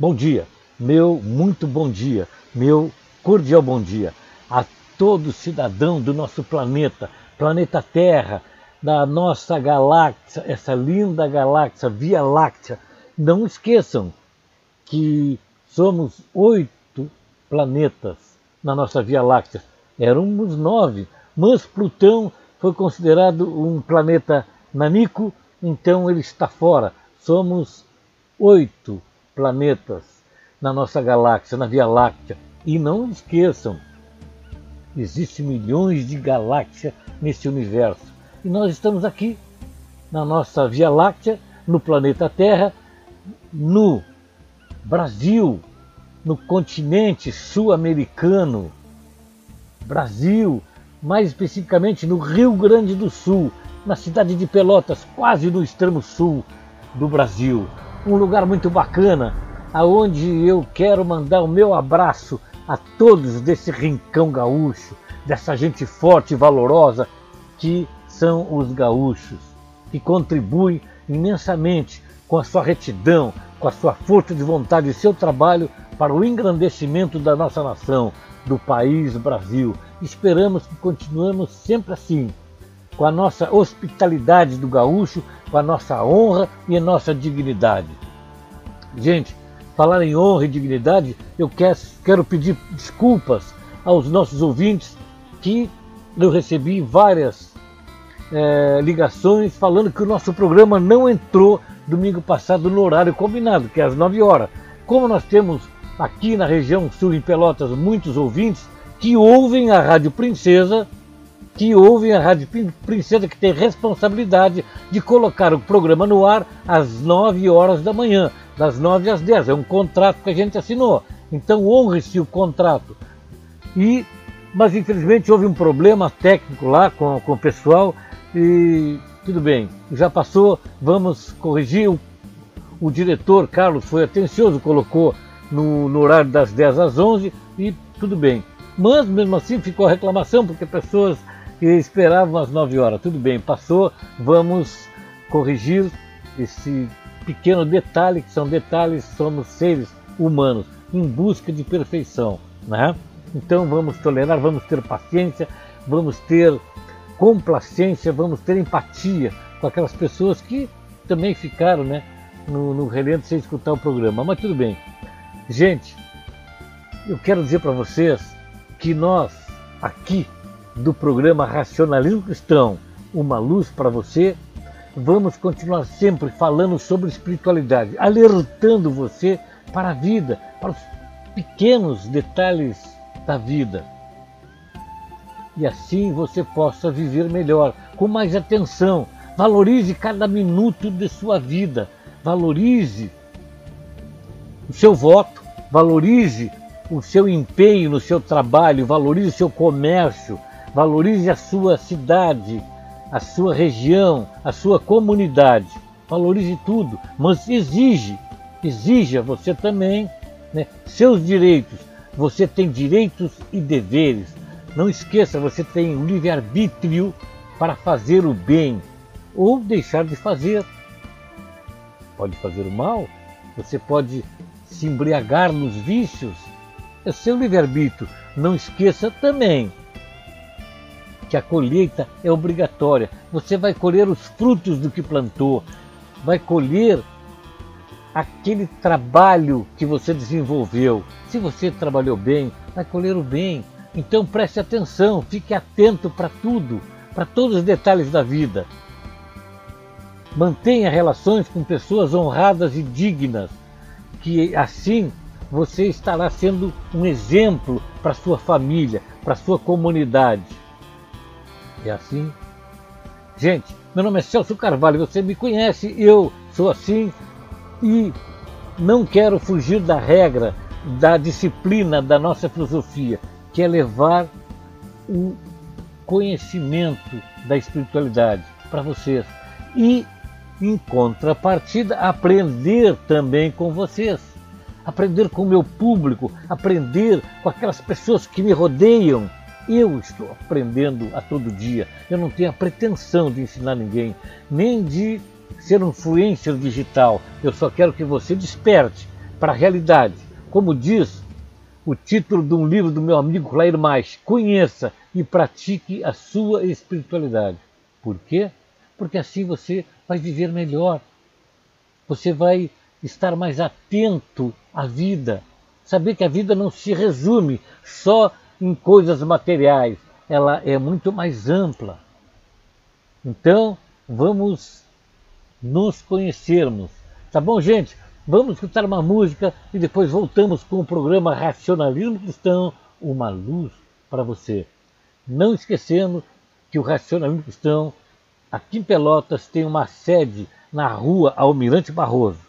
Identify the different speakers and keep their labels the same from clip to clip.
Speaker 1: Bom dia, meu muito bom dia, meu cordial bom dia a todo cidadão do nosso planeta, planeta Terra, da nossa galáxia, essa linda galáxia Via Láctea. Não esqueçam que somos oito planetas na nossa Via Láctea. Éramos nove, mas Plutão foi considerado um planeta nanico, então ele está fora. Somos oito planetas na nossa galáxia, na Via Láctea. E não esqueçam, existem milhões de galáxias nesse universo. E nós estamos aqui, na nossa Via Láctea, no planeta Terra, no Brasil, no continente sul-americano, Brasil, mais especificamente no Rio Grande do Sul, na cidade de Pelotas, quase no extremo sul do Brasil. Um lugar muito bacana, aonde eu quero mandar o meu abraço a todos desse rincão gaúcho, dessa gente forte e valorosa que são os gaúchos, que contribuem imensamente com a sua retidão, com a sua força de vontade e seu trabalho para o engrandecimento da nossa nação, do país Brasil. Esperamos que continuemos sempre assim, com a nossa hospitalidade do gaúcho, com a nossa honra e a nossa dignidade. Gente, falar em honra e dignidade, eu quero pedir desculpas aos nossos ouvintes que eu recebi várias é, ligações falando que o nosso programa não entrou domingo passado no horário combinado, que é às 9 horas. Como nós temos aqui na região sul em Pelotas muitos ouvintes que ouvem a Rádio Princesa, que ouvem a Rádio Princesa, que tem responsabilidade de colocar o programa no ar às 9 horas da manhã das 9 às 10. É um contrato que a gente assinou. Então honre-se o contrato. E, mas infelizmente houve um problema técnico lá com, com o pessoal e tudo bem, já passou, vamos corrigir. O, o diretor Carlos foi atencioso, colocou no, no horário das 10 às 11 e tudo bem. Mas mesmo assim ficou a reclamação porque pessoas que esperavam às 9 horas. Tudo bem, passou, vamos corrigir esse pequeno detalhe, que são detalhes, somos seres humanos em busca de perfeição. Né? Então vamos tolerar, vamos ter paciência, vamos ter complacência, vamos ter empatia com aquelas pessoas que também ficaram né, no, no relento sem escutar o programa. Mas tudo bem. Gente, eu quero dizer para vocês que nós, aqui do programa Racionalismo Cristão, uma luz para você, vamos continuar sempre falando sobre espiritualidade, alertando você para a vida, para os pequenos detalhes da vida. E assim você possa viver melhor, com mais atenção. Valorize cada minuto de sua vida. Valorize o seu voto, valorize o seu empenho no seu trabalho, valorize o seu comércio, valorize a sua cidade, a sua região, a sua comunidade. Valorize tudo, mas exige, exija você também né, seus direitos. Você tem direitos e deveres. Não esqueça, você tem o livre-arbítrio para fazer o bem ou deixar de fazer. Pode fazer o mal, você pode se embriagar nos vícios. É seu livre-arbítrio. Não esqueça também que a colheita é obrigatória. Você vai colher os frutos do que plantou, vai colher aquele trabalho que você desenvolveu. Se você trabalhou bem, vai colher o bem. Então preste atenção, fique atento para tudo, para todos os detalhes da vida. Mantenha relações com pessoas honradas e dignas, que assim você estará sendo um exemplo para sua família, para sua comunidade. É assim. Gente, meu nome é Celso Carvalho, você me conhece, eu sou assim e não quero fugir da regra, da disciplina da nossa filosofia, que é levar o conhecimento da espiritualidade para vocês. E, em contrapartida, aprender também com vocês. Aprender com o meu público, aprender com aquelas pessoas que me rodeiam eu estou aprendendo a todo dia. Eu não tenho a pretensão de ensinar ninguém, nem de ser um influencer digital. Eu só quero que você desperte, para a realidade. Como diz o título de um livro do meu amigo Clair Mais, conheça e pratique a sua espiritualidade. Por quê? Porque assim você vai viver melhor. Você vai estar mais atento à vida. Saber que a vida não se resume só em coisas materiais, ela é muito mais ampla. Então, vamos nos conhecermos. Tá bom, gente? Vamos escutar uma música e depois voltamos com o programa Racionalismo Cristão, uma luz para você. Não esquecendo que o Racionalismo Cristão, aqui em Pelotas, tem uma sede na rua Almirante Barroso.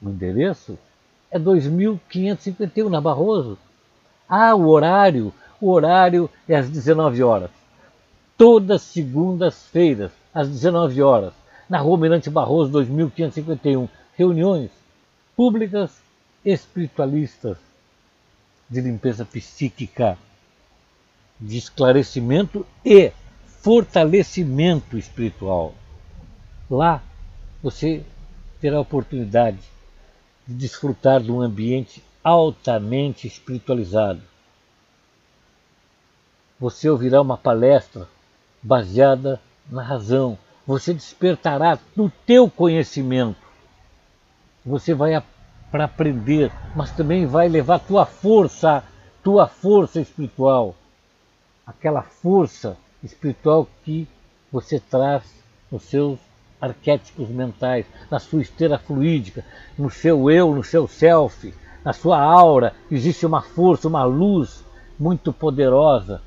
Speaker 1: O endereço é 2551 na Barroso. Ah, o horário, o horário é às 19 horas. Todas segundas-feiras, às 19 horas, na Rua Mirante Barroso 2551, reuniões públicas espiritualistas de limpeza psíquica, de esclarecimento e fortalecimento espiritual. Lá você terá a oportunidade de desfrutar de um ambiente altamente espiritualizado. Você ouvirá uma palestra baseada na razão. Você despertará no teu conhecimento. Você vai para aprender, mas também vai levar tua força, tua força espiritual, aquela força espiritual que você traz nos seus arquétipos mentais, na sua esteira fluídica, no seu eu, no seu self, na sua aura, existe uma força, uma luz muito poderosa.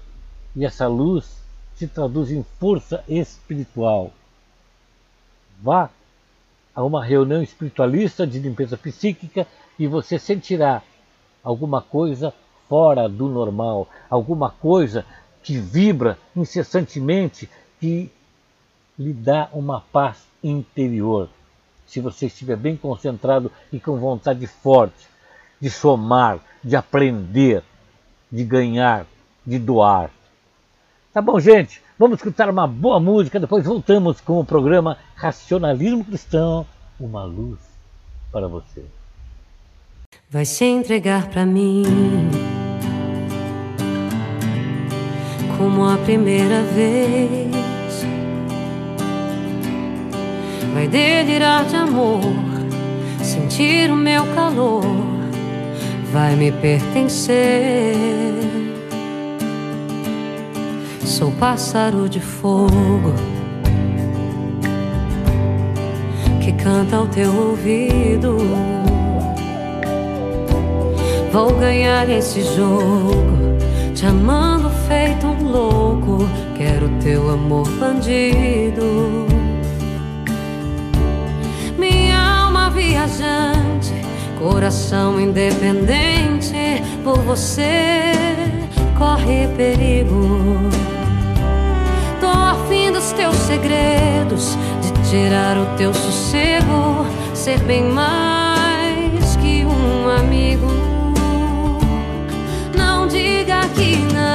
Speaker 1: E essa luz se traduz em força espiritual. Vá a uma reunião espiritualista de limpeza psíquica e você sentirá alguma coisa fora do normal, alguma coisa que vibra incessantemente, que lhe dá uma paz interior. Se você estiver bem concentrado e com vontade forte de somar, de aprender, de ganhar, de doar. Tá bom, gente? Vamos escutar uma boa música, depois voltamos com o programa Racionalismo Cristão, uma luz para você.
Speaker 2: Vai se entregar para mim como a primeira vez. Vai delirar de amor, sentir o meu calor, vai me pertencer. Sou pássaro de fogo que canta ao teu ouvido. Vou ganhar esse jogo, te amando feito um louco. Quero teu amor bandido. Minha alma viajante, coração independente, por você corre perigo fim dos teus segredos, de tirar o teu sossego, ser bem mais que um amigo. Não diga que não.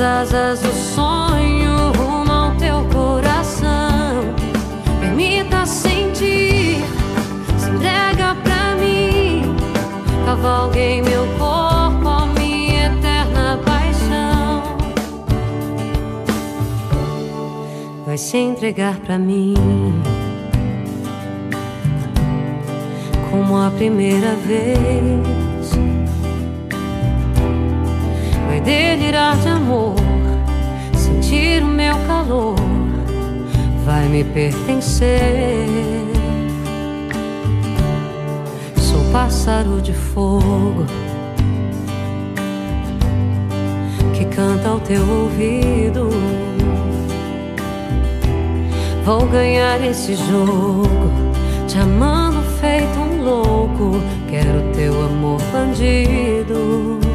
Speaker 2: Nas asas do sonho rumo ao teu coração. Permita sentir, se entrega pra mim. Cavalgue em meu corpo a minha eterna paixão. Vai se entregar pra mim. Como a primeira vez delirar de amor, sentir o meu calor, vai me pertencer. Sou pássaro de fogo que canta ao teu ouvido. Vou ganhar esse jogo, te amando feito um louco. Quero teu amor bandido.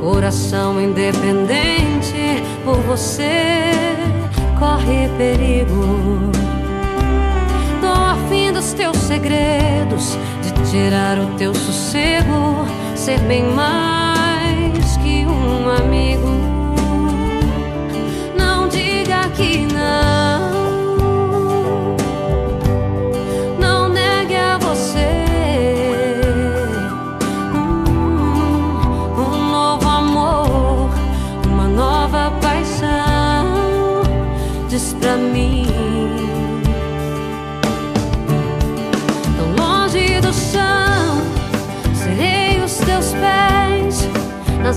Speaker 2: Coração independente por você corre perigo. Tô afim dos teus segredos, de tirar o teu sossego, ser bem mais que um amigo. Não diga que não.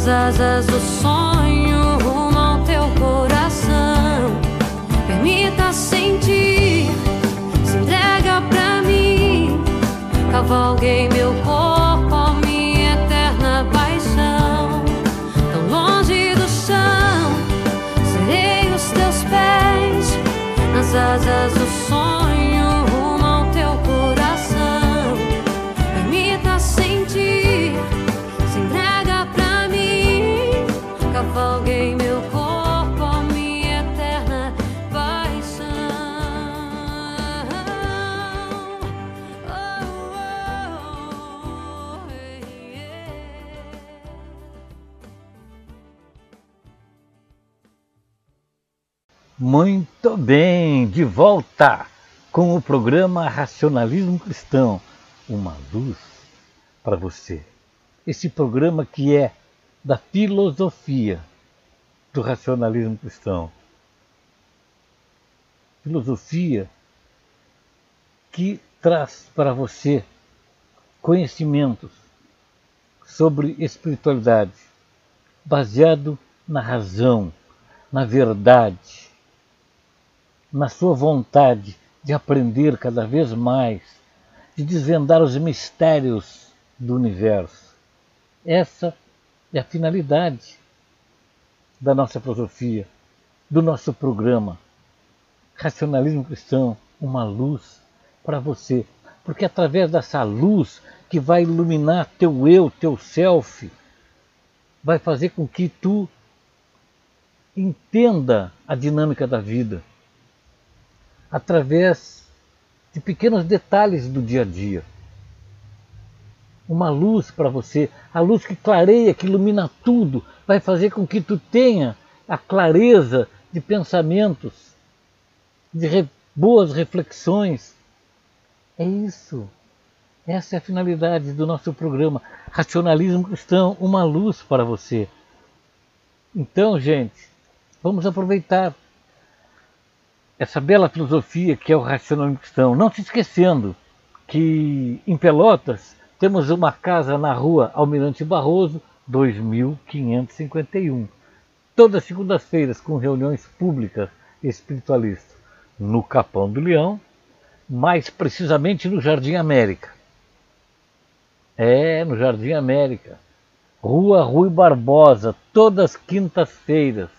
Speaker 2: Nas asas do sonho rumo ao teu coração. Permita sentir, se entrega pra mim. Cavalguei meu corpo, a minha eterna paixão. Tão longe do chão, serei os teus pés nas asas do sonho
Speaker 1: Muito bem, de volta com o programa Racionalismo Cristão, uma luz para você. Esse programa que é da filosofia do racionalismo cristão. Filosofia que traz para você conhecimentos sobre espiritualidade, baseado na razão, na verdade, na sua vontade de aprender cada vez mais, de desvendar os mistérios do universo. Essa é a finalidade da nossa filosofia, do nosso programa. Racionalismo Cristão, uma luz para você. Porque é através dessa luz que vai iluminar teu eu, teu self, vai fazer com que tu entenda a dinâmica da vida através de pequenos detalhes do dia a dia. Uma luz para você, a luz que clareia, que ilumina tudo, vai fazer com que tu tenha a clareza de pensamentos, de re boas reflexões. É isso. Essa é a finalidade do nosso programa. Racionalismo Cristão, uma luz para você. Então, gente, vamos aproveitar essa bela filosofia que é o racionalismo cristão. Não se esquecendo que em Pelotas temos uma casa na rua Almirante Barroso, 2551. Todas segundas-feiras com reuniões públicas espiritualistas no Capão do Leão, mais precisamente no Jardim América. É, no Jardim América. Rua Rui Barbosa, todas quintas-feiras.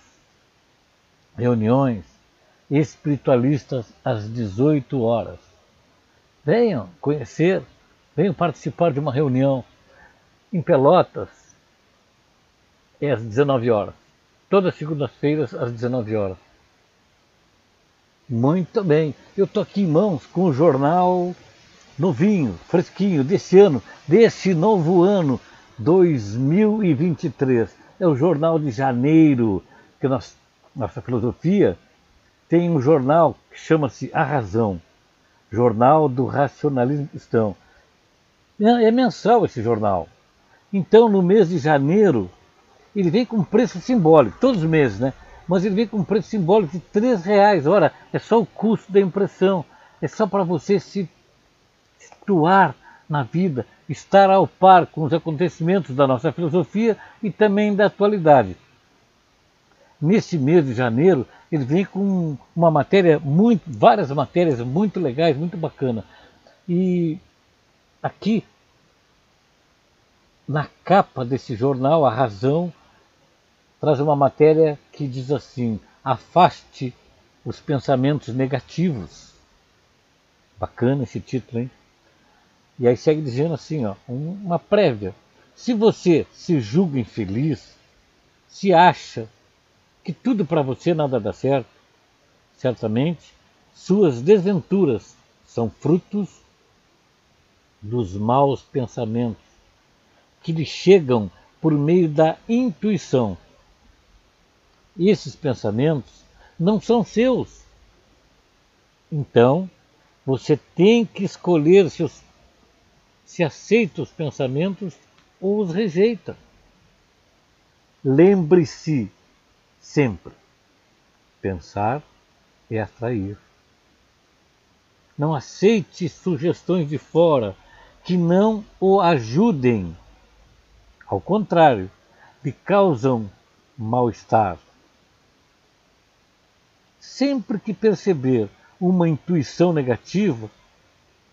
Speaker 1: Reuniões espiritualistas às 18 horas. Venham conhecer, venham participar de uma reunião em Pelotas, é às 19 horas. Todas segundas-feiras às 19 horas. Muito bem, eu estou aqui em mãos com o jornal novinho, fresquinho, desse ano, desse novo ano, 2023. É o jornal de janeiro, que nós, nossa filosofia tem um jornal que chama-se A Razão, Jornal do Racionalismo Cristão. É mensal esse jornal. Então, no mês de janeiro, ele vem com preço simbólico, todos os meses, né? Mas ele vem com preço simbólico de R$ reais. Ora, é só o custo da impressão. É só para você se situar na vida, estar ao par com os acontecimentos da nossa filosofia e também da atualidade. Nesse mês de janeiro, ele vem com uma matéria muito, várias matérias muito legais, muito bacana. E aqui, na capa desse jornal, a razão traz uma matéria que diz assim: afaste os pensamentos negativos. Bacana esse título, hein? E aí segue dizendo assim, ó, uma prévia. Se você se julga infeliz, se acha que tudo para você nada dá certo, certamente suas desventuras são frutos dos maus pensamentos que lhe chegam por meio da intuição. E esses pensamentos não são seus. Então, você tem que escolher se, os, se aceita os pensamentos ou os rejeita. Lembre-se sempre: pensar é atrair. Não aceite sugestões de fora que não o ajudem. Ao contrário, lhe causam mal-estar. Sempre que perceber uma intuição negativa,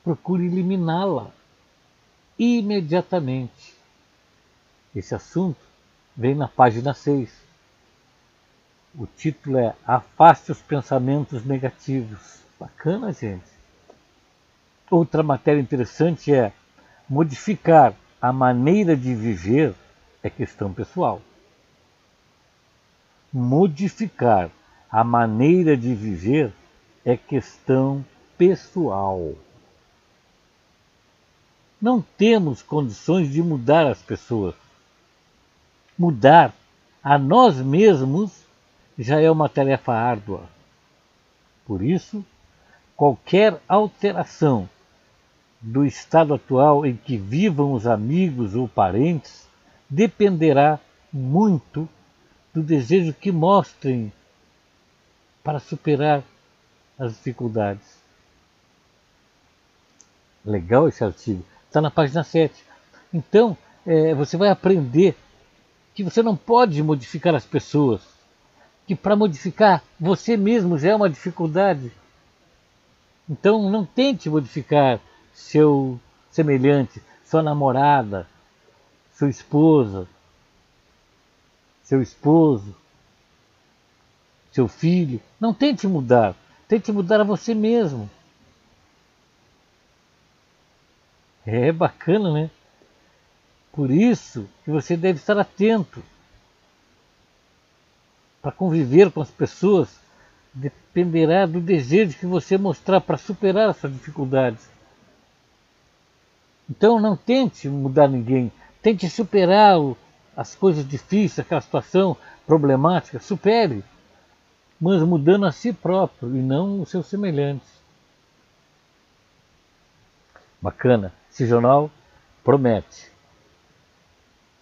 Speaker 1: procure eliminá-la imediatamente. Esse assunto vem na página 6. O título é Afaste os pensamentos negativos. Bacana, gente. Outra matéria interessante é modificar a maneira de viver é questão pessoal. Modificar a maneira de viver é questão pessoal. Não temos condições de mudar as pessoas. Mudar a nós mesmos já é uma tarefa árdua. Por isso, qualquer alteração do estado atual em que vivam os amigos ou parentes dependerá muito do desejo que mostrem para superar as dificuldades. Legal esse artigo. Está na página 7. Então, é, você vai aprender que você não pode modificar as pessoas, que para modificar você mesmo já é uma dificuldade. Então, não tente modificar seu semelhante, sua namorada, sua esposa, seu esposo, seu filho. Não tente mudar, tente mudar a você mesmo. É bacana, né? Por isso que você deve estar atento para conviver com as pessoas dependerá do desejo que você mostrar para superar essas dificuldades. Então não tente mudar ninguém, tente superar as coisas difíceis, aquela situação problemática, supere, mas mudando a si próprio e não os seus semelhantes. Bacana, esse jornal promete.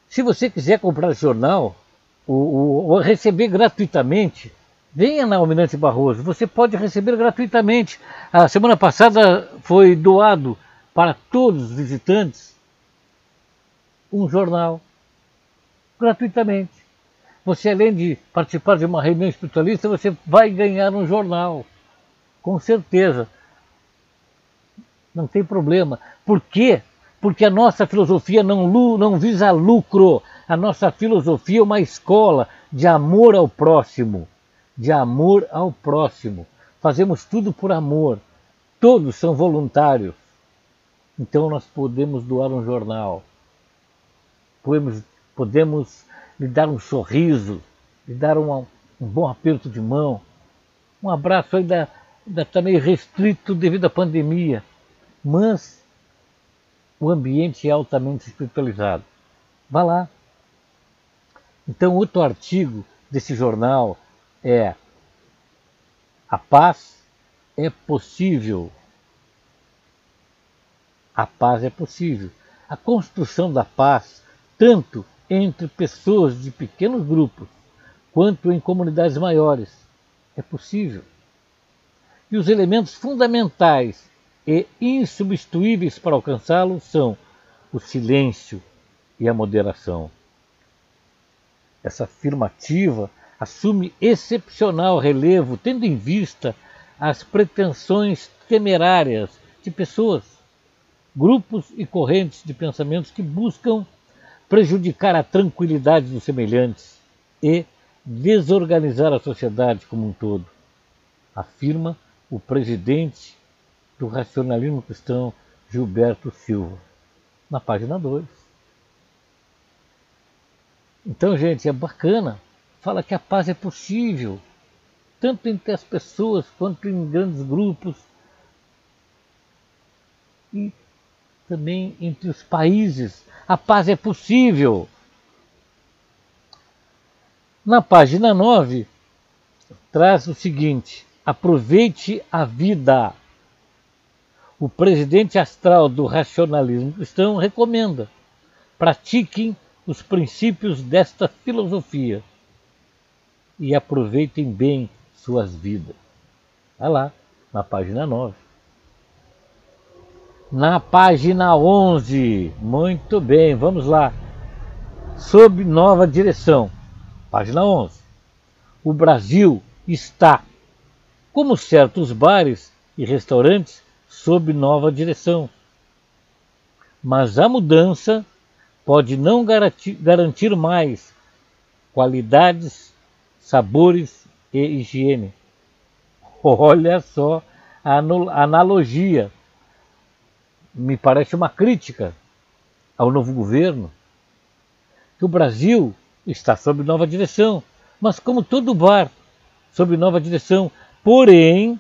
Speaker 1: Se você quiser comprar jornal, ou, ou receber gratuitamente, venha na Almirante Barroso. Você pode receber gratuitamente. A semana passada foi doado para todos os visitantes um jornal gratuitamente. Você, além de participar de uma reunião espiritualista, você vai ganhar um jornal, com certeza. Não tem problema. Por quê? Porque a nossa filosofia não, não visa lucro. A nossa filosofia é uma escola de amor ao próximo. De amor ao próximo. Fazemos tudo por amor. Todos são voluntários. Então nós podemos doar um jornal, podemos, podemos lhe dar um sorriso, lhe dar um, um bom aperto de mão, um abraço ainda está meio restrito devido à pandemia, mas o ambiente é altamente espiritualizado. Vá lá. Então, outro artigo desse jornal é A paz é possível a paz é possível. A construção da paz, tanto entre pessoas de pequenos grupos, quanto em comunidades maiores, é possível. E os elementos fundamentais e insubstituíveis para alcançá-lo são o silêncio e a moderação. Essa afirmativa assume excepcional relevo, tendo em vista as pretensões temerárias de pessoas grupos e correntes de pensamentos que buscam prejudicar a tranquilidade dos semelhantes e desorganizar a sociedade como um todo, afirma o presidente do racionalismo cristão Gilberto Silva, na página 2. Então, gente, é bacana fala que a paz é possível, tanto entre as pessoas quanto em grandes grupos e também entre os países. A paz é possível. Na página 9, traz o seguinte: aproveite a vida. O presidente astral do racionalismo cristão recomenda: pratiquem os princípios desta filosofia e aproveitem bem suas vidas. Vai lá, na página 9. Na página 11, muito bem, vamos lá. Sob nova direção, página 11. O Brasil está, como certos bares e restaurantes, sob nova direção. Mas a mudança pode não garantir, mais qualidades, sabores e higiene. Olha só a analogia. Me parece uma crítica ao novo governo. Que o Brasil está sob nova direção, mas como todo bar, sob nova direção. Porém,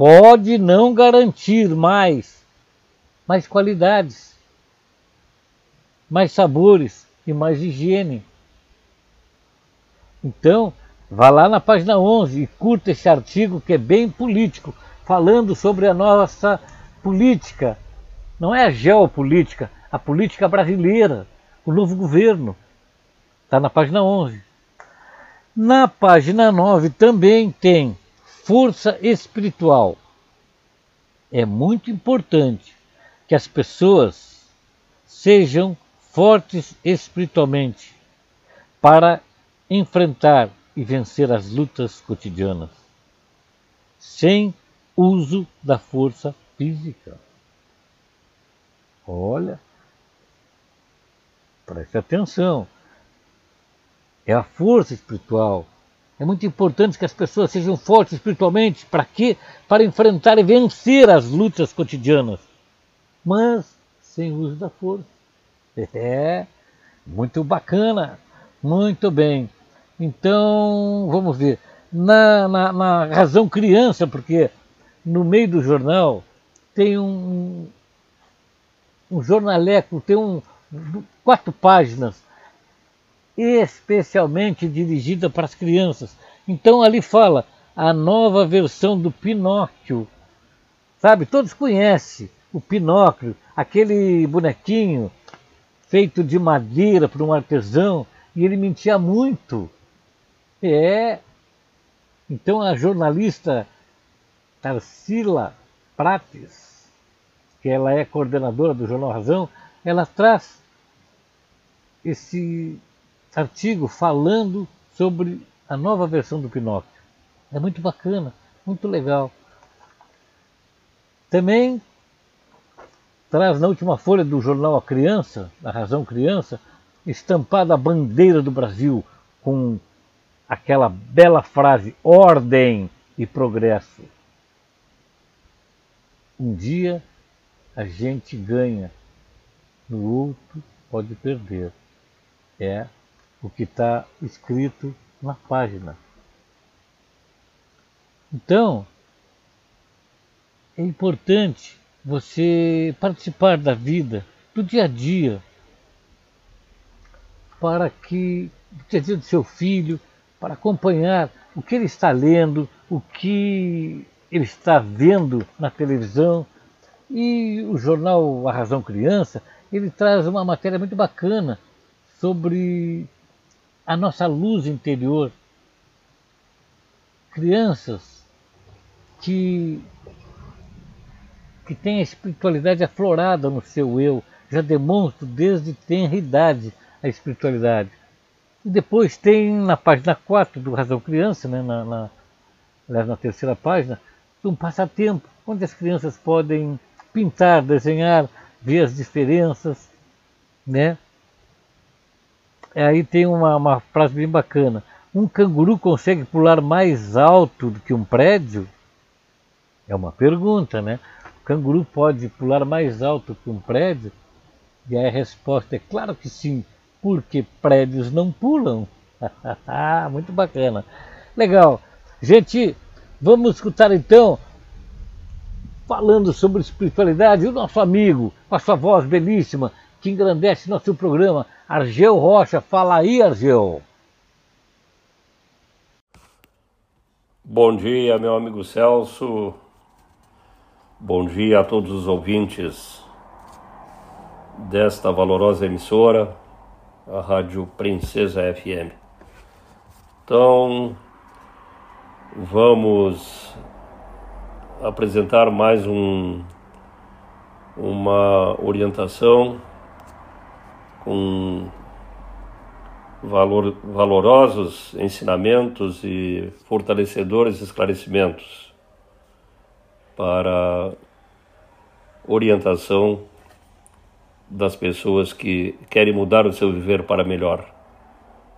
Speaker 1: pode não garantir mais, mais qualidades, mais sabores e mais higiene. Então, vá lá na página 11 e curta esse artigo que é bem político, falando sobre a nossa política. Não é a geopolítica, a política brasileira, o novo governo. Está na página 11. Na página 9 também tem força espiritual. É muito importante que as pessoas sejam fortes espiritualmente para enfrentar e vencer as lutas cotidianas, sem uso da força física. Olha, preste atenção. É a força espiritual é muito importante que as pessoas sejam fortes espiritualmente. Para quê? Para enfrentar e vencer as lutas cotidianas. Mas sem uso da força. É, muito bacana. Muito bem. Então, vamos ver. Na, na, na razão criança, porque no meio do jornal tem um, um jornaleco, tem um, quatro páginas especialmente dirigida para as crianças. Então ali fala a nova versão do Pinóquio. Sabe, todos conhecem o Pinóquio, aquele bonequinho feito de madeira por um artesão, e ele mentia muito. É. Então a jornalista Tarsila Prates, que ela é coordenadora do Jornal Razão, ela traz esse artigo falando sobre a nova versão do Pinóquio. É muito bacana, muito legal. Também traz na última folha do jornal A Criança, a Razão Criança, estampada a bandeira do Brasil com aquela bela frase: ordem e progresso. Um dia a gente ganha, no outro pode perder. É o que está escrito na página. Então, é importante você participar da vida, do dia a dia, para que, do dia a dia do seu filho, para acompanhar o que ele está lendo, o que ele está vendo na televisão. E o jornal A Razão Criança, ele traz uma matéria muito bacana sobre a nossa luz interior. Crianças que, que têm a espiritualidade aflorada no seu eu, já demonstram desde tenra idade a espiritualidade. E depois tem na página 4 do Razão Criança, né, na, na, aliás, na terceira página, um passatempo, onde as crianças podem pintar, desenhar, ver as diferenças, né? Aí tem uma, uma frase bem bacana. Um canguru consegue pular mais alto do que um prédio? É uma pergunta, né? O canguru pode pular mais alto que um prédio? E aí a resposta é claro que sim, porque prédios não pulam. Muito bacana. Legal. Gente, vamos escutar então, falando sobre espiritualidade, o nosso amigo, com a sua voz belíssima, que engrandece nosso programa, Argel Rocha. Fala aí, Argel.
Speaker 3: Bom dia, meu amigo Celso. Bom dia a todos os ouvintes desta valorosa emissora, a Rádio Princesa FM. Então, vamos apresentar mais um, uma orientação com valor, valorosos ensinamentos e fortalecedores esclarecimentos para orientação das pessoas que querem mudar o seu viver para melhor.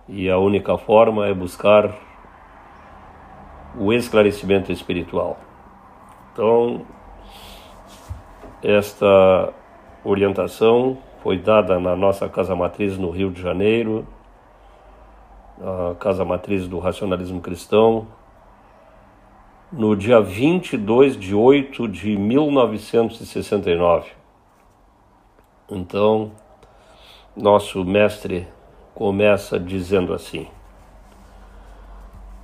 Speaker 3: E a única forma é buscar o esclarecimento espiritual. Então, esta orientação foi dada na nossa casa matriz no Rio de Janeiro, a casa matriz do racionalismo cristão, no dia 22 de 8 de 1969. Então, nosso mestre começa dizendo assim: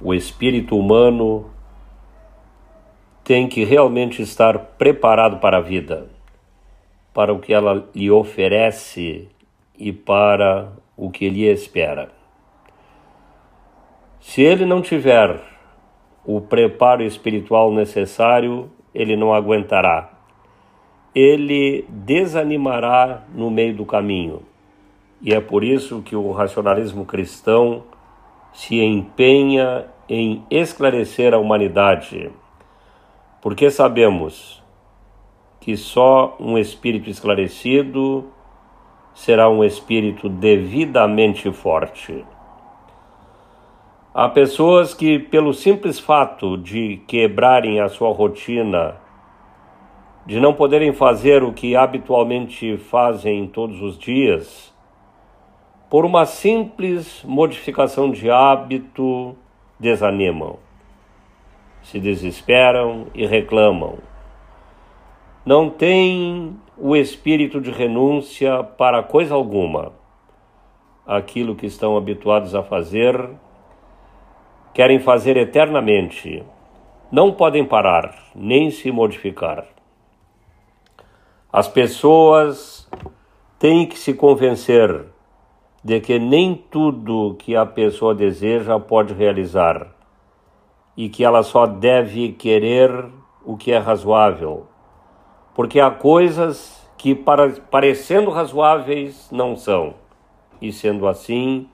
Speaker 3: o espírito humano tem que realmente estar preparado para a vida, para o que ela lhe oferece e para o que lhe espera. Se ele não tiver o preparo espiritual necessário, ele não aguentará. Ele desanimará no meio do caminho. E é por isso que o racionalismo cristão se empenha em esclarecer a humanidade, porque sabemos que só um espírito esclarecido será um espírito devidamente forte. Há pessoas que, pelo simples fato de quebrarem a sua rotina, de não poderem fazer o que habitualmente fazem todos os dias, por uma simples modificação de hábito, desanimam, se desesperam e reclamam. Não têm o espírito de renúncia para coisa alguma. Aquilo que estão habituados a fazer querem fazer eternamente, não podem parar nem se modificar. As pessoas têm que se convencer de que nem tudo que a pessoa deseja pode realizar e que ela só deve querer o que é razoável, porque há coisas que, parecendo razoáveis, não são, e sendo assim,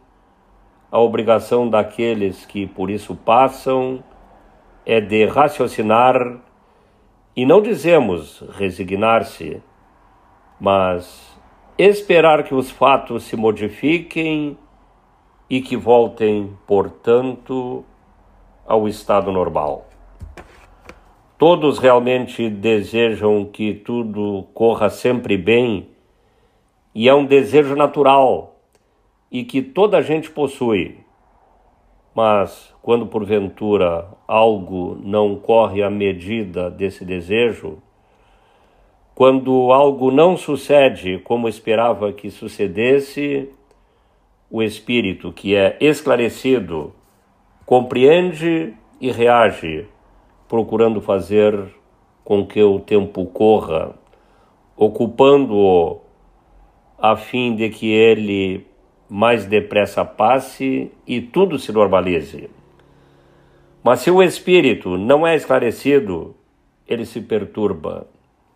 Speaker 3: a obrigação daqueles que por isso passam é de raciocinar e não dizemos resignar-se, mas esperar que os fatos se modifiquem e que voltem, portanto, ao estado normal. Todos realmente desejam que tudo corra sempre bem e é um desejo natural e que toda a gente possui. Mas quando porventura algo não corre à medida desse desejo, quando algo não sucede como esperava que sucedesse, o espírito que é esclarecido compreende e reage, procurando fazer com que o tempo corra, ocupando-o a fim de que ele mais depressa passe e tudo se normalize. Mas se o espírito não é esclarecido, ele se perturba,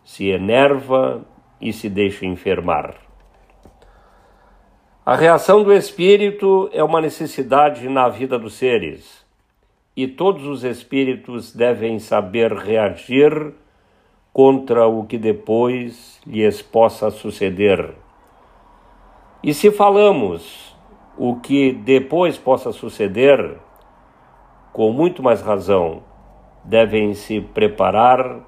Speaker 3: se enerva e se deixa enfermar. A reação do espírito é uma necessidade na vida dos seres, e todos os espíritos devem saber reagir contra o que depois lhes possa suceder. E se falamos o que depois possa suceder, com muito mais razão, devem se preparar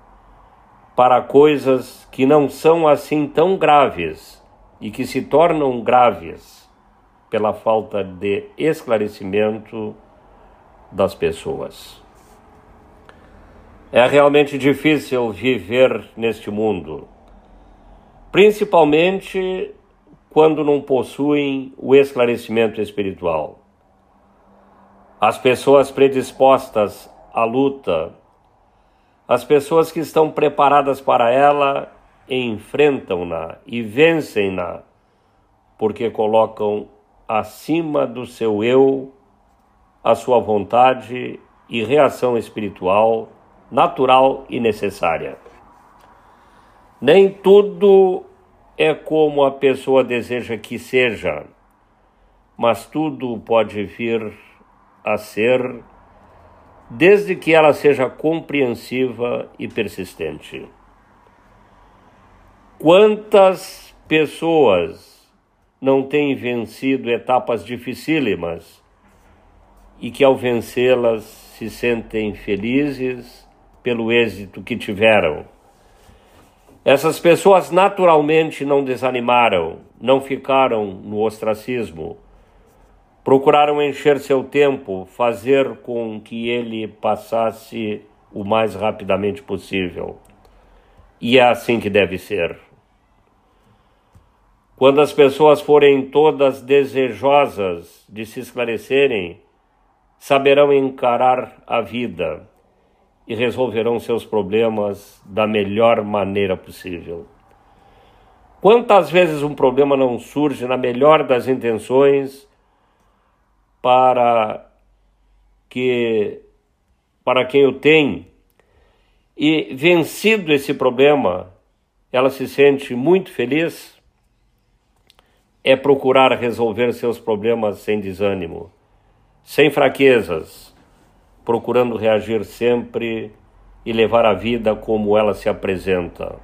Speaker 3: para coisas que não são assim tão graves e que se tornam graves pela falta de esclarecimento das pessoas. É realmente difícil viver neste mundo, principalmente quando não possuem o esclarecimento espiritual. As pessoas predispostas à luta, as pessoas que estão preparadas para ela, enfrentam-na e vencem-na, porque colocam acima do seu eu a sua vontade e reação espiritual natural e necessária. Nem tudo é como a pessoa deseja que seja, mas tudo pode vir a ser desde que ela seja compreensiva e persistente. Quantas pessoas não têm vencido etapas dificílimas e que ao vencê-las se sentem felizes pelo êxito que tiveram? Essas pessoas naturalmente não desanimaram, não ficaram no ostracismo, procuraram encher seu tempo, fazer com que ele passasse o mais rapidamente possível. E é assim que deve ser. Quando as pessoas forem todas desejosas de se esclarecerem, saberão encarar a vida e resolverão seus problemas da melhor maneira possível. Quantas vezes um problema não surge na melhor das intenções para que para quem o tem e vencido esse problema, ela se sente muito feliz? É procurar resolver seus problemas sem desânimo, sem fraquezas, procurando reagir sempre e levar a vida como ela se apresenta,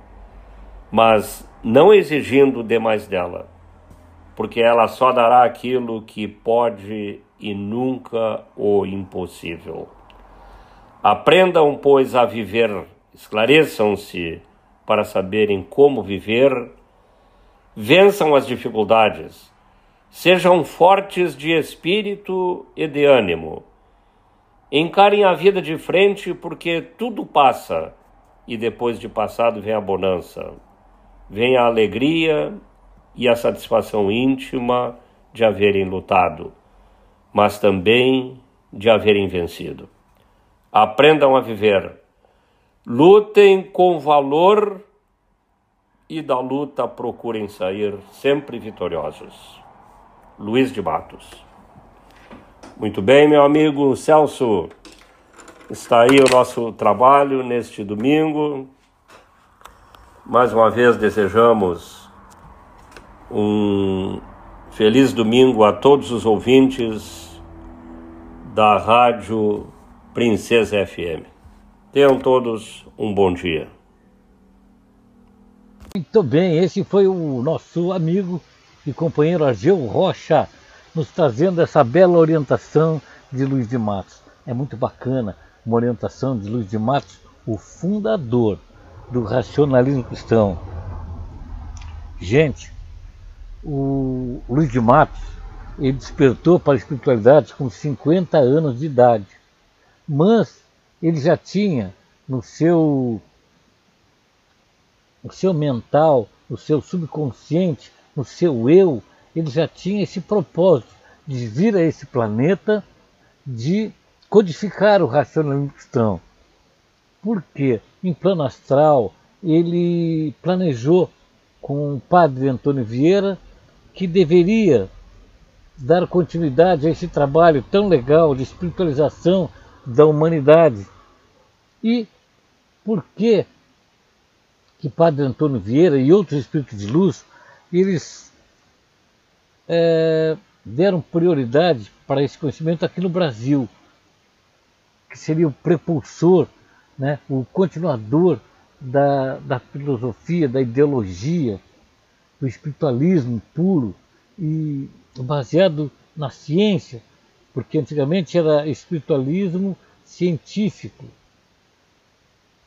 Speaker 3: mas não exigindo demais dela, porque ela só dará aquilo que pode e nunca o impossível. Aprendam, pois, a viver, esclareçam-se para saberem como viver, vençam as dificuldades, sejam fortes de espírito e de ânimo Encarem a vida de frente porque tudo passa e depois de passado vem a bonança. Vem a alegria e a satisfação íntima de haverem lutado, mas também de haverem vencido. Aprendam a viver. Lutem com valor e da luta procurem sair sempre vitoriosos. Luiz de Matos muito bem, meu amigo Celso. Está aí o nosso trabalho neste domingo. Mais uma vez desejamos um feliz domingo a todos os ouvintes da Rádio Princesa FM. Tenham todos um bom dia.
Speaker 1: Muito bem, esse foi o nosso amigo e companheiro Argeu Rocha nos trazendo essa bela orientação de Luiz de Matos. É muito bacana uma orientação de Luiz de Matos, o fundador do racionalismo cristão. Gente, o Luiz de Matos ele despertou para a espiritualidade com 50 anos de idade, mas ele já tinha no seu no seu mental, no seu subconsciente, no seu eu, ele já tinha esse propósito de vir a esse planeta de codificar o racionalismo cristão. Porque em plano astral ele planejou com o padre Antônio Vieira que deveria dar continuidade a esse trabalho tão legal de espiritualização da humanidade. E por que que Padre Antônio Vieira e outros espíritos de luz eles é, deram prioridade para esse conhecimento aqui no Brasil, que seria o prepulsor, né, o continuador da, da filosofia, da ideologia, do espiritualismo puro e baseado na ciência, porque antigamente era espiritualismo científico,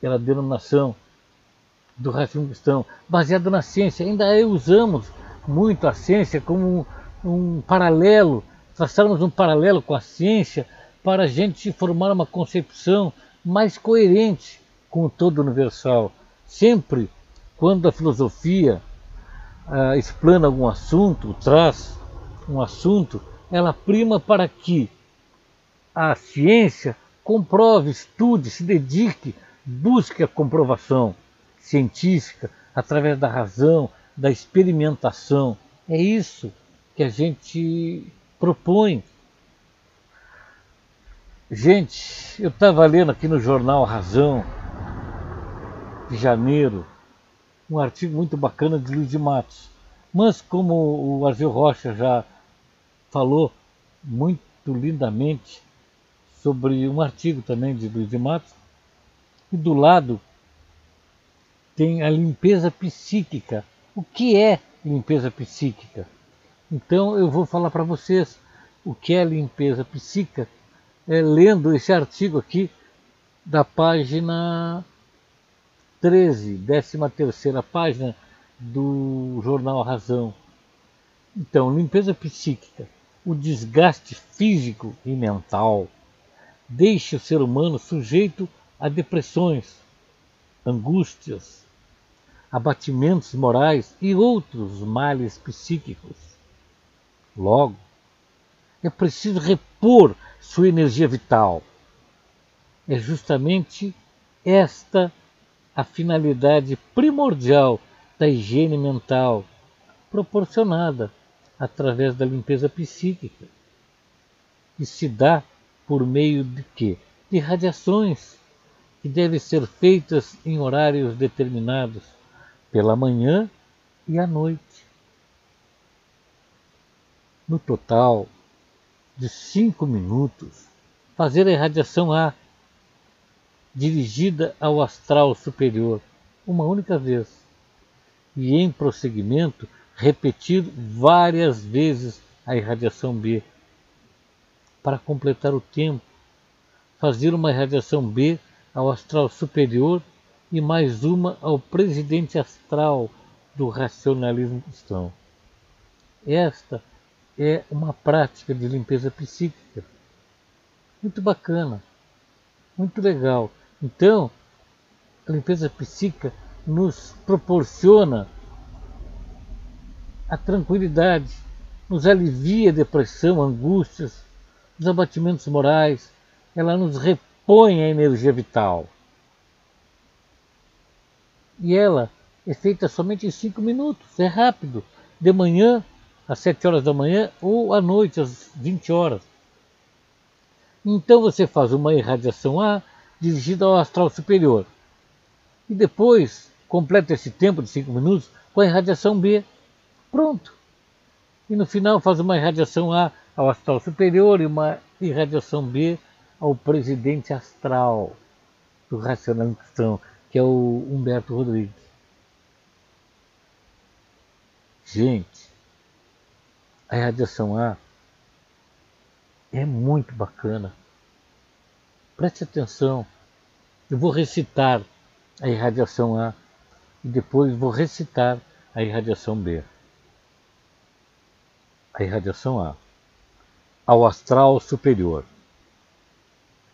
Speaker 1: era a denominação do racionalismo cristão, baseado na ciência. Ainda usamos muito a ciência como um paralelo, traçarmos um paralelo com a ciência para a gente formar uma concepção mais coerente com o todo universal. Sempre quando a filosofia ah, explana algum assunto, traz um assunto, ela prima para que a ciência comprove, estude, se dedique, busque a comprovação científica através da razão, da experimentação. É isso que a gente propõe. Gente, eu estava lendo aqui no jornal Razão, de janeiro, um artigo muito bacana de Luiz de Matos. Mas como o Argel Rocha já falou muito lindamente sobre um artigo também de Luiz de Matos, e do lado tem a limpeza psíquica. O que é limpeza psíquica? Então eu vou falar para vocês o que é limpeza psíquica, é, lendo esse artigo aqui da página 13, 13 terceira página do jornal Razão. Então, limpeza psíquica, o desgaste físico e mental deixa o ser humano sujeito a depressões, angústias, abatimentos morais e outros males psíquicos. Logo, é preciso repor sua energia vital. É justamente esta a finalidade primordial da higiene mental, proporcionada através da limpeza psíquica, que se dá por meio de quê? De radiações que devem ser feitas em horários determinados, pela manhã e à noite. No total de cinco minutos, fazer a irradiação A dirigida ao astral superior uma única vez e em prosseguimento repetir várias vezes a irradiação B para completar o tempo, fazer uma irradiação B ao astral superior e mais uma ao presidente astral do racionalismo cristão. Esta é uma prática de limpeza psíquica muito bacana, muito legal. Então, a limpeza psíquica nos proporciona a tranquilidade, nos alivia a depressão, angústias, os abatimentos morais, ela nos repõe a energia vital. E ela é feita somente em cinco minutos, é rápido, de manhã às sete horas da manhã ou à noite às 20 horas. Então você faz uma irradiação A dirigida ao astral superior. E depois completa esse tempo de cinco minutos com a irradiação B. Pronto. E no final faz uma irradiação A ao astral superior e uma irradiação B ao presidente astral do racionalismo cristão, que é o Humberto Rodrigues. Gente, a irradiação A é muito bacana. Preste atenção. Eu vou recitar a irradiação A e depois vou recitar a irradiação B. A irradiação A ao astral superior.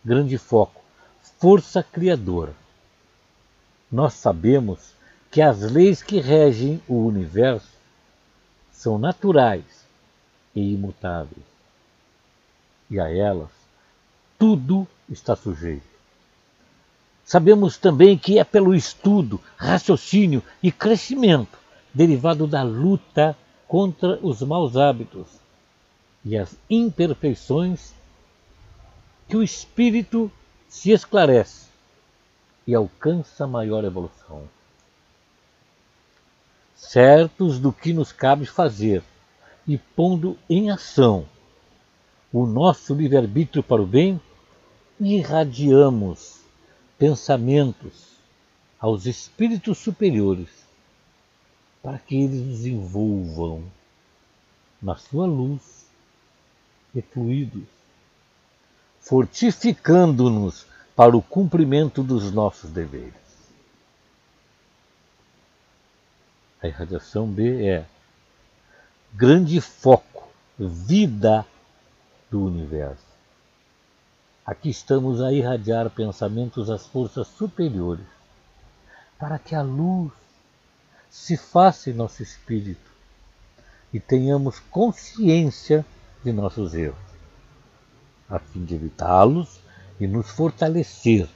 Speaker 1: Grande foco, força criadora. Nós sabemos que as leis que regem o universo são naturais e imutáveis. E a elas tudo está sujeito. Sabemos também que é pelo estudo, raciocínio e crescimento derivado da luta contra os maus hábitos e as imperfeições que o espírito se esclarece e alcança maior evolução. Certos do que nos cabe fazer e pondo em ação o nosso livre-arbítrio para o bem, irradiamos pensamentos aos espíritos superiores para que eles nos envolvam na sua luz e fluidos, fortificando-nos para o cumprimento dos nossos deveres. A irradiação B é grande foco, vida do universo. Aqui estamos a irradiar pensamentos às forças superiores, para que a luz se faça em nosso espírito e tenhamos consciência de nossos erros, a fim de evitá-los e nos fortalecer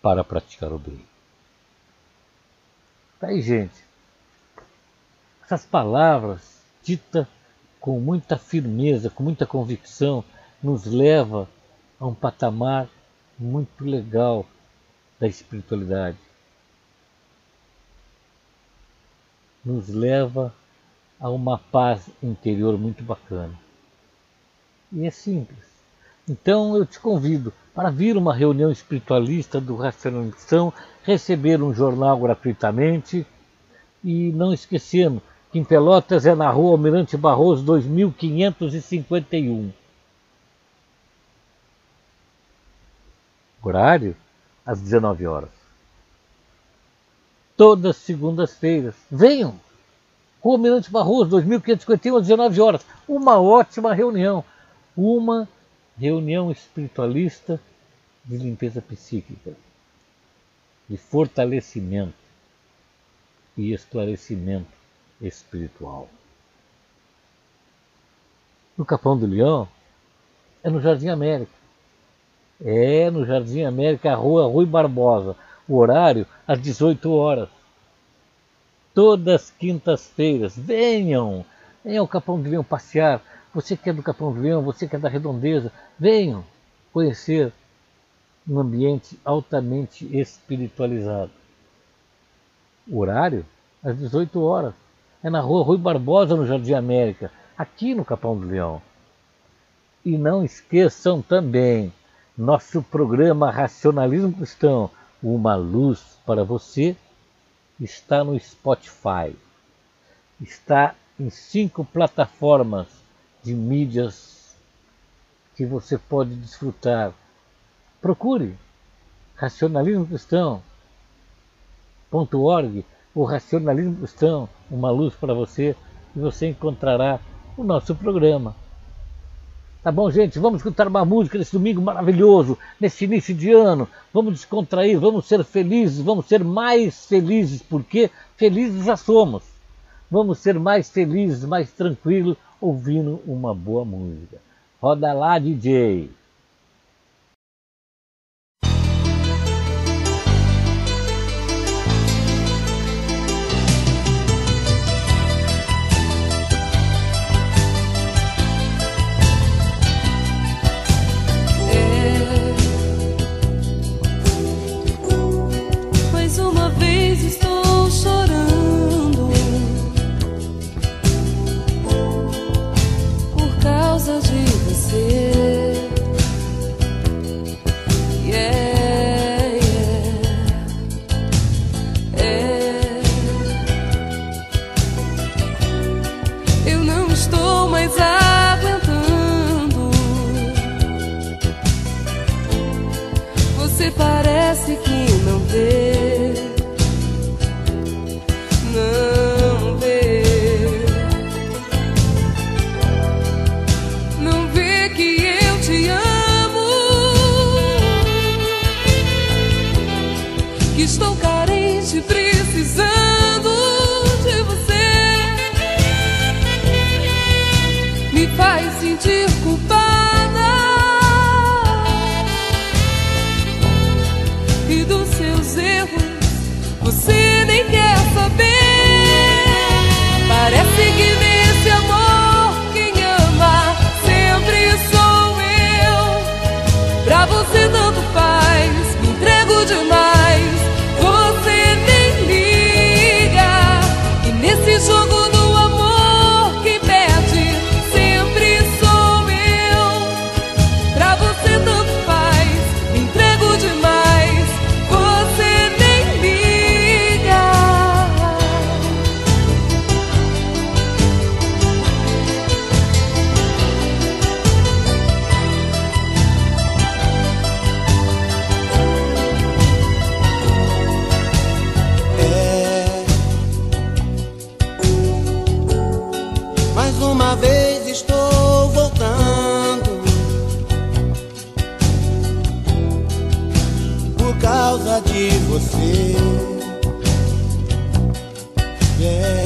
Speaker 1: para praticar o bem. Tá aí, gente. Essas palavras ditas com muita firmeza, com muita convicção, nos leva a um patamar muito legal da espiritualidade. Nos leva a uma paz interior muito bacana. E é simples. Então eu te convido para vir uma reunião espiritualista do Racionalização, receber um jornal gratuitamente e não esquecendo que em Pelotas é na rua Almirante Barroso 2551. Horário às 19 horas. Todas segundas-feiras. Venham! Rua Almirante Barroso 2551 às 19 horas. Uma ótima reunião. Uma reunião espiritualista de limpeza psíquica, de fortalecimento e esclarecimento espiritual. No Capão do Leão é no Jardim América. É no Jardim América, a rua Rui Barbosa. O horário às 18 horas. Todas quintas-feiras. Venham! Venham ao Capão do Leão passear. Você que é do Capão do Leão, você que é da Redondeza, venham conhecer um ambiente altamente espiritualizado. O horário? Às 18 horas. É na rua Rui Barbosa, no Jardim América, aqui no Capão do Leão. E não esqueçam também nosso programa Racionalismo Cristão, Uma Luz para Você, está no Spotify. Está em cinco plataformas de mídias que você pode desfrutar. Procure Racionalismo Cristão.org ou Racionalismo Cristão, uma luz para você, e você encontrará o nosso programa. Tá bom, gente? Vamos escutar uma música nesse domingo maravilhoso, nesse início de ano. Vamos descontrair, vamos ser felizes, vamos ser mais felizes, porque felizes já somos. Vamos ser mais felizes, mais tranquilos, ouvindo uma boa música. Roda lá, DJ!
Speaker 4: causa de você. Yeah.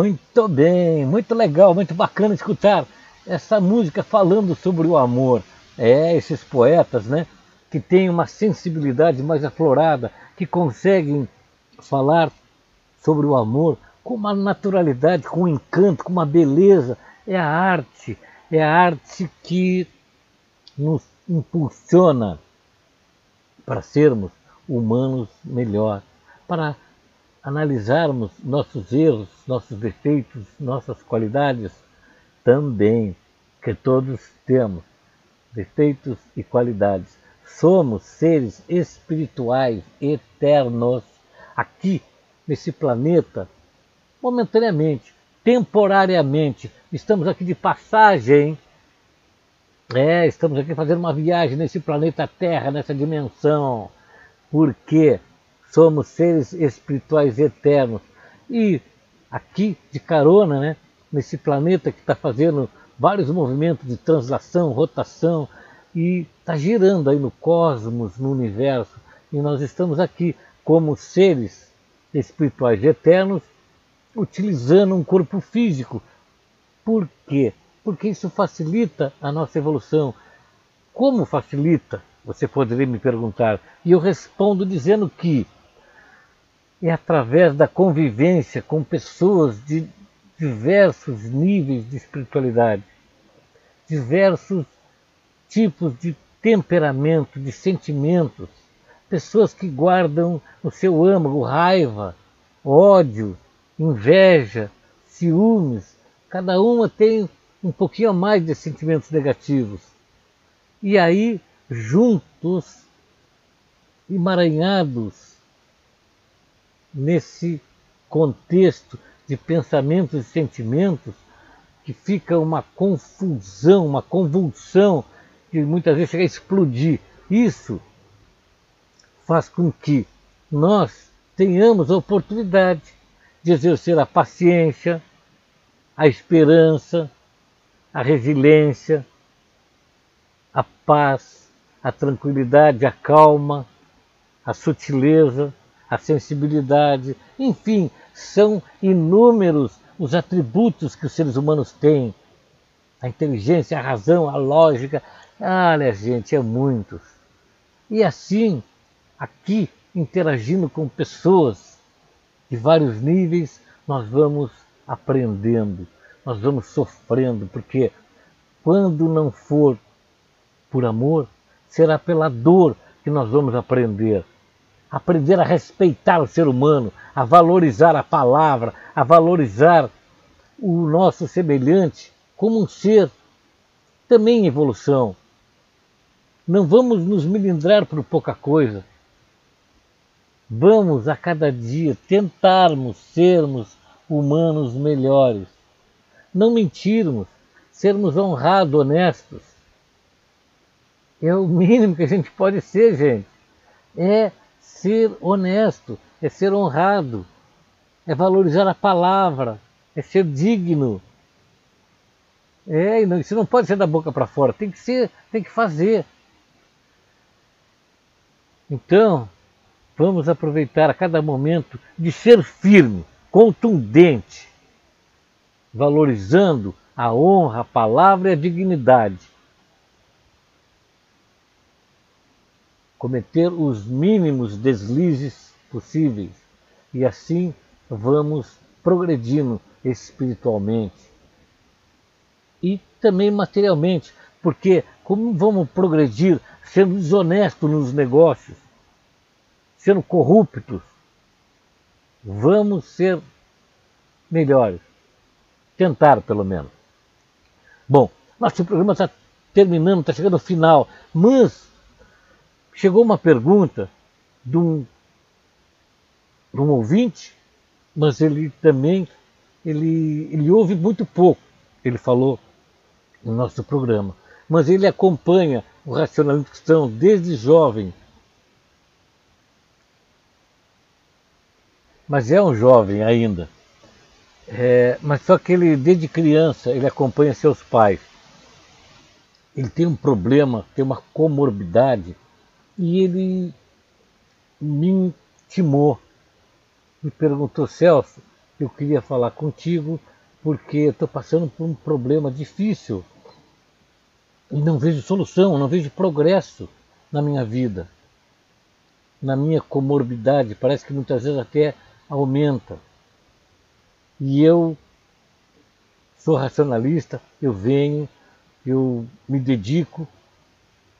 Speaker 1: Muito bem, muito legal, muito bacana escutar essa música falando sobre o amor. É, esses poetas, né, que têm uma sensibilidade mais aflorada, que conseguem falar sobre o amor com uma naturalidade, com um encanto, com uma beleza. É a arte, é a arte que nos impulsiona para sermos humanos melhor, para analisarmos nossos erros, nossos defeitos, nossas qualidades também, que todos temos defeitos e qualidades. Somos seres espirituais eternos aqui nesse planeta, momentaneamente, temporariamente. Estamos aqui de passagem. É, estamos aqui fazendo uma viagem nesse planeta Terra, nessa dimensão, porque somos seres espirituais eternos. E aqui de carona, né, nesse planeta que está fazendo vários movimentos de translação, rotação, e está girando aí no cosmos, no universo. E nós estamos aqui como seres espirituais eternos, utilizando um corpo físico. Por quê? Porque isso facilita a nossa evolução. Como facilita? Você poderia me perguntar. E eu respondo dizendo que é através da convivência com pessoas de diversos níveis de espiritualidade, diversos tipos de temperamento, de sentimentos, pessoas que guardam no seu âmago raiva, ódio, inveja, ciúmes, cada uma tem um pouquinho a mais de sentimentos negativos. E aí, juntos, emaranhados nesse contexto de pensamentos e sentimentos, que fica uma confusão, uma convulsão, que muitas vezes chega a explodir. Isso faz com que nós tenhamos a oportunidade de exercer a paciência, a esperança, a resiliência, a paz, a tranquilidade, a calma, a sutileza, a sensibilidade, enfim, são inúmeros os atributos que os seres humanos têm. A inteligência, a razão, a lógica. Olha, gente, é muitos. E assim, aqui, interagindo com pessoas de vários níveis, nós vamos aprendendo, nós vamos sofrendo, porque quando não for por amor, será pela dor que nós vamos aprender. Aprender a respeitar o ser humano, a valorizar a palavra, a valorizar o nosso semelhante como um ser também em evolução. Não vamos nos melindrar por pouca coisa. Vamos a cada dia tentarmos sermos humanos melhores. Não mentirmos, sermos honrados, honestos. É o mínimo que a gente pode ser, gente. É ser honesto, é ser honrado, é valorizar a palavra, é ser digno. É, isso não pode ser da boca para fora, tem que ser, tem que fazer. Então, vamos aproveitar a cada momento de ser firme, contundente, valorizando a honra, a palavra e a dignidade. Cometer os mínimos deslizes possíveis e assim vamos progredindo espiritualmente e também materialmente, porque como vamos progredir sendo desonestos nos negócios, sendo corruptos? Vamos ser melhores. Tentar, pelo menos. Bom, nosso programa está terminando, está chegando ao final, mas chegou uma pergunta de um, de um ouvinte, mas ele também ele, ele ouve muito pouco, ele falou no nosso programa mas ele acompanha o racionalismo cristão desde jovem. Mas é um jovem ainda. É, mas só que ele, desde criança, ele acompanha seus pais. Ele tem um problema, tem uma comorbidade, e ele me intimou, me perguntou, Celso, eu queria falar contigo porque estou passando por um problema difícil e não vejo solução, não vejo progresso na minha vida, na minha comorbidade. Parece que muitas vezes até aumenta. E eu sou racionalista, eu venho, eu me dedico,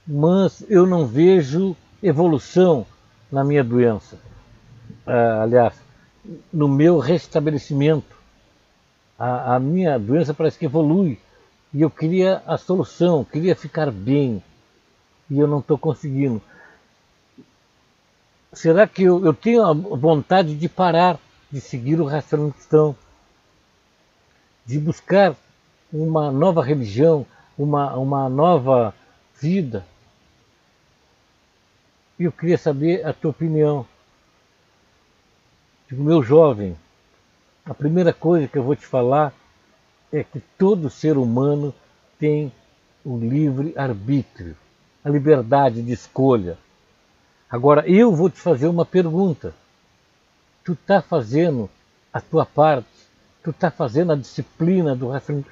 Speaker 1: mas eu não vejo evolução na minha doença. Ah, aliás, no meu restabelecimento. A, a minha doença parece que evolui e eu queria a solução, queria ficar bem. E eu não estou conseguindo. Será que eu, eu, tenho a vontade de parar de seguir o racionalismo cristão? De buscar uma nova religião, uma, uma nova vida? E eu queria saber a tua opinião. Tipo, meu jovem, a primeira coisa que eu vou te falar é que todo ser humano tem o livre arbítrio, a liberdade de escolha. Agora eu vou te fazer uma pergunta. Tu está fazendo a tua parte? Tu está fazendo a disciplina do raciocínio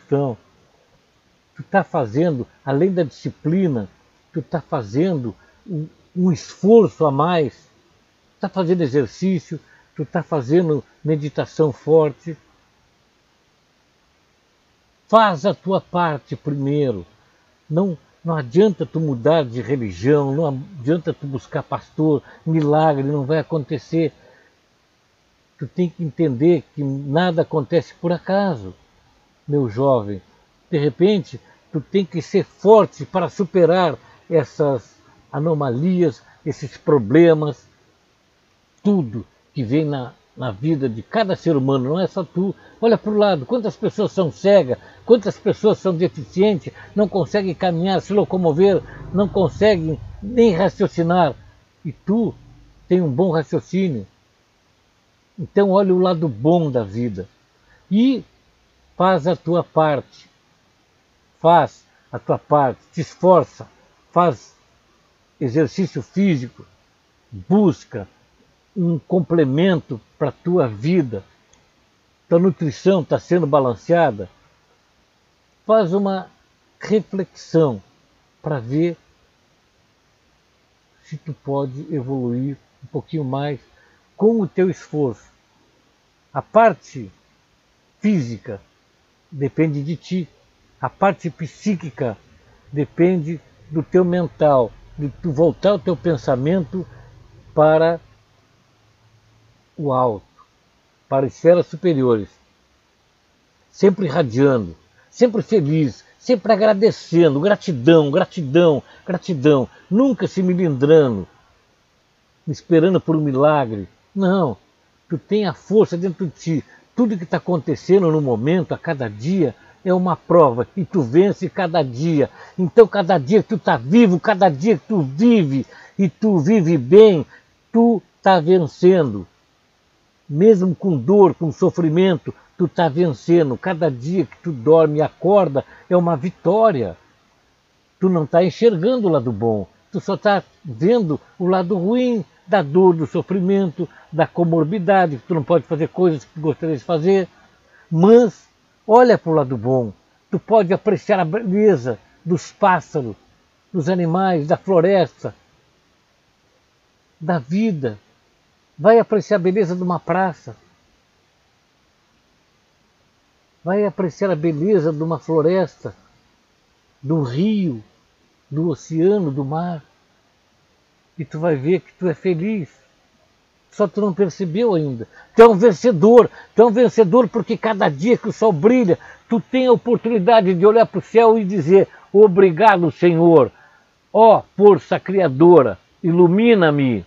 Speaker 1: Tu está fazendo, além da disciplina, tu está fazendo um, um esforço a mais. Está fazendo exercício, tu está fazendo meditação forte, Faz a tua parte primeiro. Não, não adianta tu mudar de religião, não adianta tu buscar pastor, milagre não vai acontecer. Tu tem que entender que nada acontece por acaso, meu jovem. De repente, tu tem que ser forte para superar essas anomalias, esses problemas, tudo que vem na, na vida de cada ser humano, não é só tu. Olha para o lado, quantas pessoas são cegas, quantas pessoas são deficientes, não conseguem caminhar, se locomover, não conseguem nem raciocinar. E tu tem um bom raciocínio. Então olha o lado bom da vida. E faz a tua parte. Faz a tua parte, te esforça, faz exercício físico, busca um complemento para a tua vida, tua nutrição está sendo balanceada, faz uma reflexão para ver se tu pode evoluir um pouquinho mais com o teu esforço. A parte física depende de ti. A parte psíquica depende do teu mental, de tu voltar o teu pensamento para o alto, para esferas superiores, sempre irradiando, sempre feliz, sempre agradecendo, gratidão, gratidão, gratidão, nunca se milindrando, esperando por um milagre. Não, tu tem a força dentro de ti. Tudo que está acontecendo no momento, a cada dia, é uma prova e tu vence cada dia. Então, cada dia que tu está vivo, cada dia que tu vive e tu vive bem, tu está vencendo. Mesmo com dor, com sofrimento, tu está vencendo. Cada dia que tu dorme e acorda é uma vitória. Tu não está enxergando o lado bom, tu só está vendo o lado ruim da dor, do sofrimento, da comorbidade, que tu não pode fazer coisas que tu gostaria de fazer. Mas olha para o lado bom, tu pode apreciar a beleza dos pássaros, dos animais, da floresta, da vida. Vai apreciar a beleza de uma praça, vai apreciar a beleza de uma floresta, do rio, do oceano, do mar. E tu vai ver que tu é feliz. Só tu não percebeu ainda. Tu é um vencedor. Tu é um vencedor porque cada dia que o sol brilha, tu tem a oportunidade de olhar para o céu e dizer: Obrigado, Senhor. Ó força criadora, ilumina-me.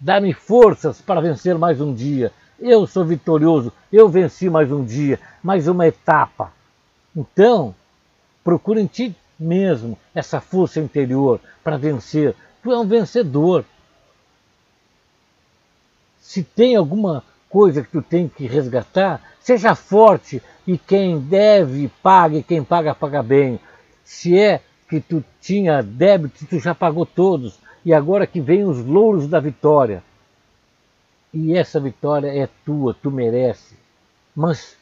Speaker 1: Dá-me forças para vencer mais um dia. Eu sou vitorioso, eu venci mais um dia, mais uma etapa. Então, procura em ti mesmo essa força interior para vencer. Tu é um vencedor. Se tem alguma coisa que tu tem que resgatar, seja forte e quem deve pague, quem paga paga bem. Se é que tu tinha débito, tu já pagou todos e agora que vem os louros da vitória. E essa vitória é tua, tu merece. Mas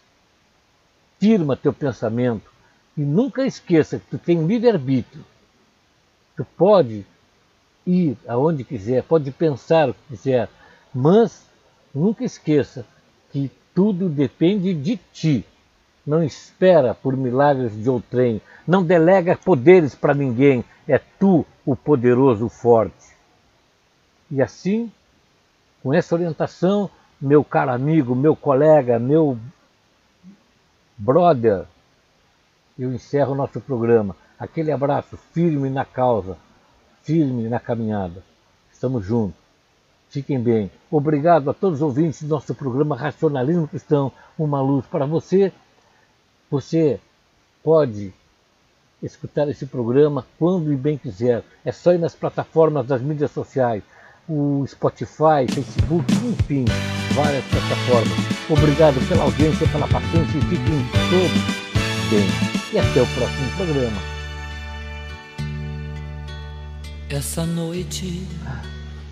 Speaker 1: firma teu pensamento e nunca esqueça que tu tem livre-arbítrio. Tu pode ir aonde quiser, pode pensar o que quiser, mas nunca esqueça que tudo depende de ti. Não espera por milagres de outrem, não delega poderes para ninguém, é tu o poderoso, forte. E assim com essa orientação, meu caro amigo, meu colega, meu brother, eu encerro o nosso programa. Aquele abraço firme na causa, firme na caminhada. Estamos juntos. Fiquem bem. Obrigado a todos os ouvintes do nosso programa Racionalismo Cristão, uma luz para você. Você pode escutar esse programa quando e bem quiser. É só ir nas plataformas das mídias sociais o Spotify, Facebook, enfim, várias plataformas. Obrigado pela audiência, pela paciência e fiquem todos bem. E até o próximo programa.
Speaker 5: Essa noite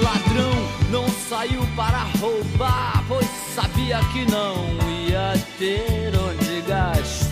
Speaker 5: Ladrão não saiu para roubar, pois sabia que não ia ter onde gastar.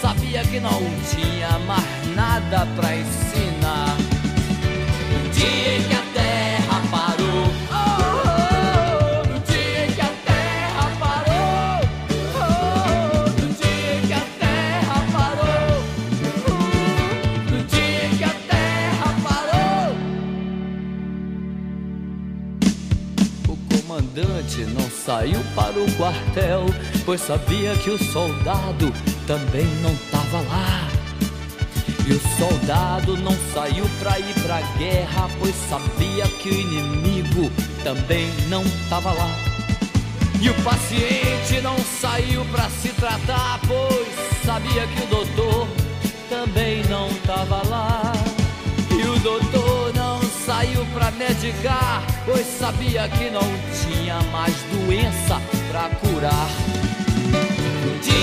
Speaker 5: sabia que não tinha mais nada para ensinar. Um dia que a terra parou. oh, no dia que a terra parou. oh, no dia que a terra parou. oh, no dia que a terra parou. O comandante não saiu para o quartel, pois sabia que o soldado também não tava lá. E o soldado não saiu pra ir pra guerra, pois sabia que o inimigo também não tava lá. E o paciente não saiu pra se tratar, pois sabia que o doutor também não tava lá. E o doutor não saiu pra medicar, pois sabia que não tinha mais doença pra curar.